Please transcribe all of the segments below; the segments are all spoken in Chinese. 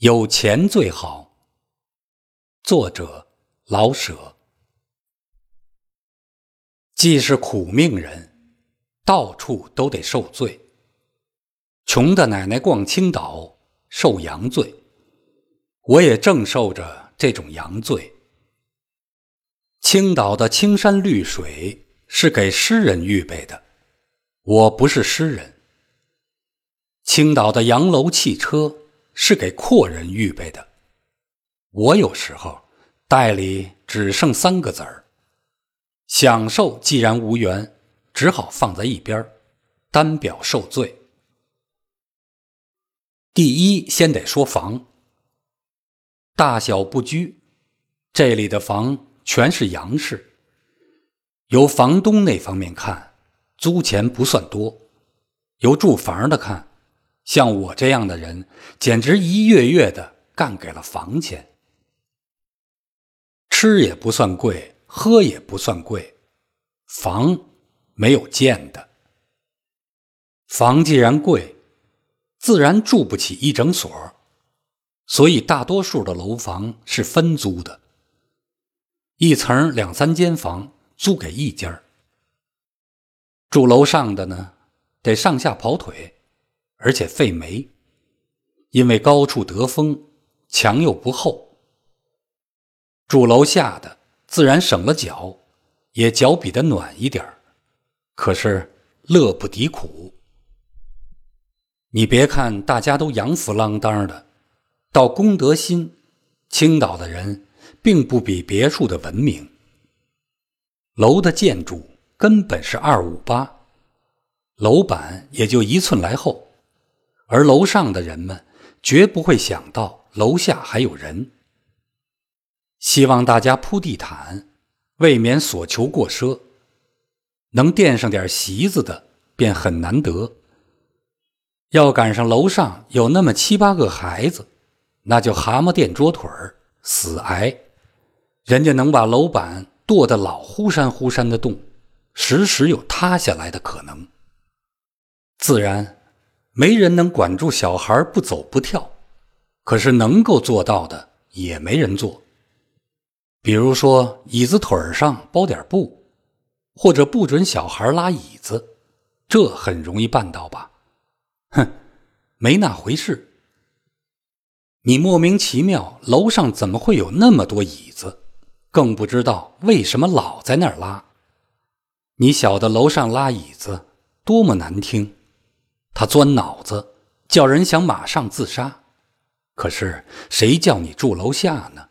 有钱最好。作者老舍。既是苦命人，到处都得受罪。穷的奶奶逛青岛受洋罪，我也正受着这种洋罪。青岛的青山绿水是给诗人预备的，我不是诗人。青岛的洋楼汽车。是给阔人预备的。我有时候袋里只剩三个子儿，享受既然无缘，只好放在一边单表受罪。第一，先得说房，大小不拘，这里的房全是洋式。由房东那方面看，租钱不算多；由住房的看。像我这样的人，简直一月月的干给了房钱。吃也不算贵，喝也不算贵，房没有建的。房既然贵，自然住不起一整所，所以大多数的楼房是分租的，一层两三间房租给一家住楼上的呢，得上下跑腿。而且费煤，因为高处得风，墙又不厚。住楼下的自然省了脚，也脚比得暖一点可是乐不敌苦。你别看大家都洋服啷当的，到公德心，青岛的人并不比别处的文明。楼的建筑根本是二五八，楼板也就一寸来厚。而楼上的人们绝不会想到楼下还有人。希望大家铺地毯，未免所求过奢。能垫上点席子的便很难得。要赶上楼上有那么七八个孩子，那就蛤蟆垫桌腿儿，死挨。人家能把楼板剁得老忽闪忽闪的动，时时有塌下来的可能。自然。没人能管住小孩不走不跳，可是能够做到的也没人做。比如说，椅子腿上包点布，或者不准小孩拉椅子，这很容易办到吧？哼，没那回事。你莫名其妙，楼上怎么会有那么多椅子？更不知道为什么老在那儿拉。你晓得楼上拉椅子多么难听。他钻脑子，叫人想马上自杀。可是谁叫你住楼下呢？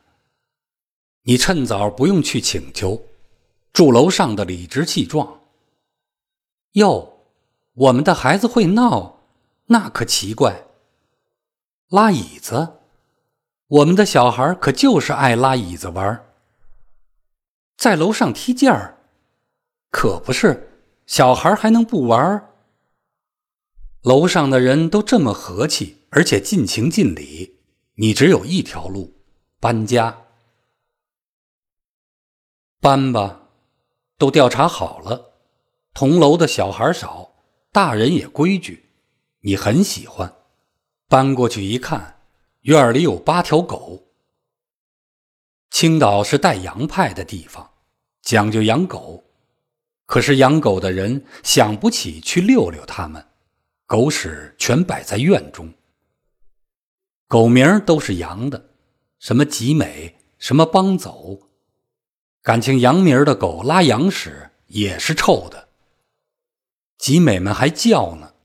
你趁早不用去请求，住楼上的理直气壮。哟，我们的孩子会闹，那可奇怪。拉椅子，我们的小孩可就是爱拉椅子玩。在楼上踢毽儿，可不是，小孩还能不玩？楼上的人都这么和气，而且尽情尽礼，你只有一条路：搬家。搬吧，都调查好了，同楼的小孩少，大人也规矩，你很喜欢。搬过去一看，院里有八条狗。青岛是带洋派的地方，讲究养狗，可是养狗的人想不起去遛遛它们。狗屎全摆在院中，狗名都是洋的，什么吉美，什么帮走，感情洋名的狗拉洋屎也是臭的。吉美们还叫呢，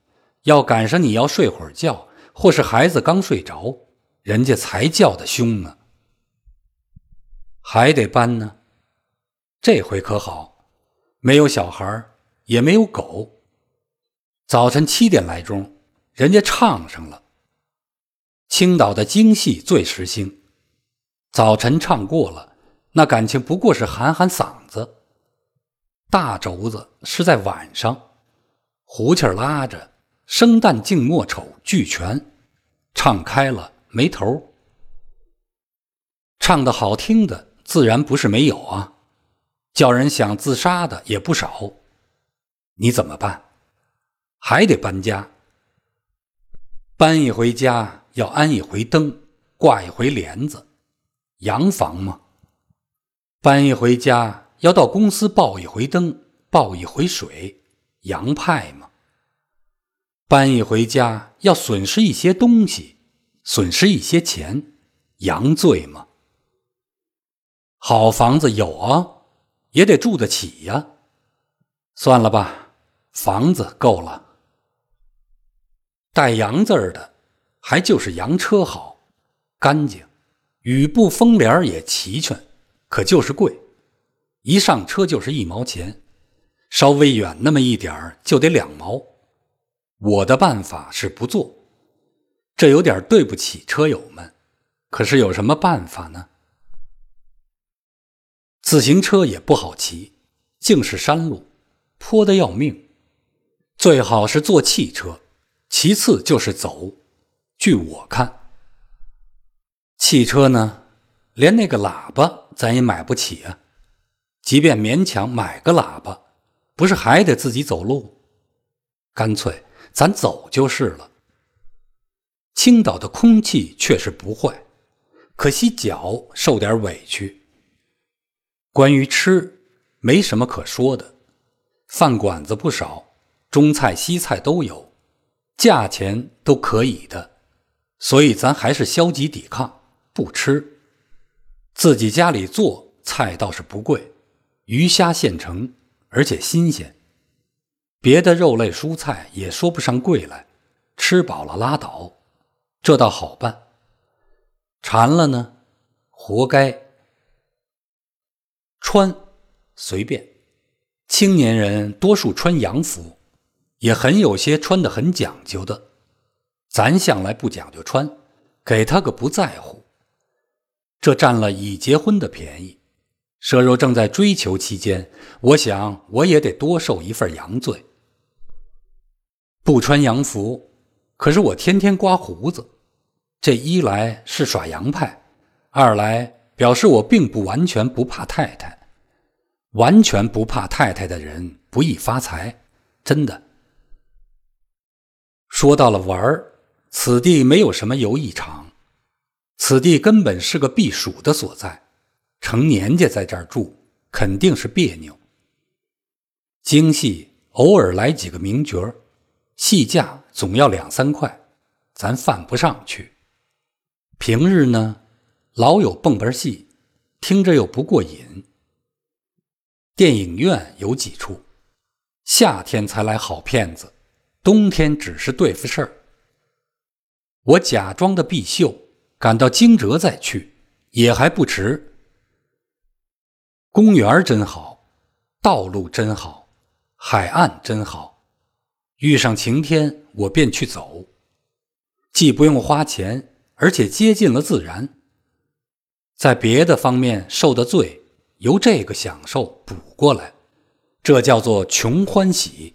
要赶上你要睡会儿觉，或是孩子刚睡着，人家才叫的凶呢。还得搬呢，这回可好，没有小孩，也没有狗。早晨七点来钟，人家唱上了。青岛的京戏最时兴，早晨唱过了，那感情不过是喊喊嗓子。大轴子是在晚上，胡气拉着，生旦净末丑俱全，唱开了没头。唱的好听的自然不是没有啊，叫人想自杀的也不少。你怎么办？还得搬家，搬一回家要安一回灯，挂一回帘子，洋房吗？搬一回家要到公司报一回灯，报一回水，洋派吗？搬一回家要损失一些东西，损失一些钱，洋罪吗？好房子有啊，也得住得起呀。算了吧，房子够了。带“洋”字儿的，还就是洋车好，干净，雨布风帘也齐全，可就是贵，一上车就是一毛钱，稍微远那么一点儿就得两毛。我的办法是不做，这有点对不起车友们，可是有什么办法呢？自行车也不好骑，竟是山路，坡的要命，最好是坐汽车。其次就是走，据我看，汽车呢，连那个喇叭咱也买不起啊。即便勉强买个喇叭，不是还得自己走路？干脆咱走就是了。青岛的空气确实不坏，可惜脚受点委屈。关于吃，没什么可说的，饭馆子不少，中菜西菜都有。价钱都可以的，所以咱还是消极抵抗，不吃。自己家里做菜倒是不贵，鱼虾现成，而且新鲜。别的肉类蔬菜也说不上贵来，吃饱了拉倒，这倒好办。馋了呢，活该。穿随便，青年人多数穿洋服。也很有些穿的很讲究的，咱向来不讲究穿，给他个不在乎。这占了已结婚的便宜。佘若正在追求期间，我想我也得多受一份洋罪。不穿洋服，可是我天天刮胡子，这一来是耍洋派，二来表示我并不完全不怕太太。完全不怕太太的人不易发财，真的。说到了玩儿，此地没有什么游艺场，此地根本是个避暑的所在。成年家在这儿住，肯定是别扭。京戏偶尔来几个名角儿戏价总要两三块，咱犯不上去。平日呢，老有蹦本戏，听着又不过瘾。电影院有几处，夏天才来好片子。冬天只是对付事儿。我假装的必秀，赶到惊蛰再去也还不迟。公园真好，道路真好，海岸真好。遇上晴天，我便去走，既不用花钱，而且接近了自然。在别的方面受的罪，由这个享受补过来，这叫做穷欢喜。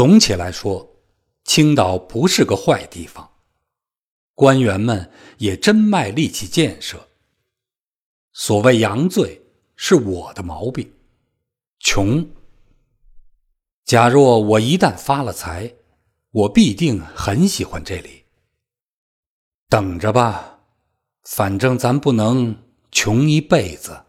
总体来说，青岛不是个坏地方，官员们也真卖力气建设。所谓洋罪是我的毛病，穷。假若我一旦发了财，我必定很喜欢这里。等着吧，反正咱不能穷一辈子。